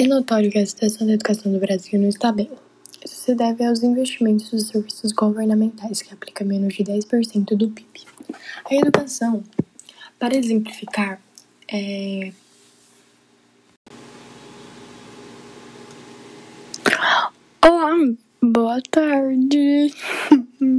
É notório que a situação da educação no Brasil não está bem. Isso se deve aos investimentos dos serviços governamentais, que aplicam menos de 10% do PIB. A educação, para exemplificar, é... Olá, boa tarde.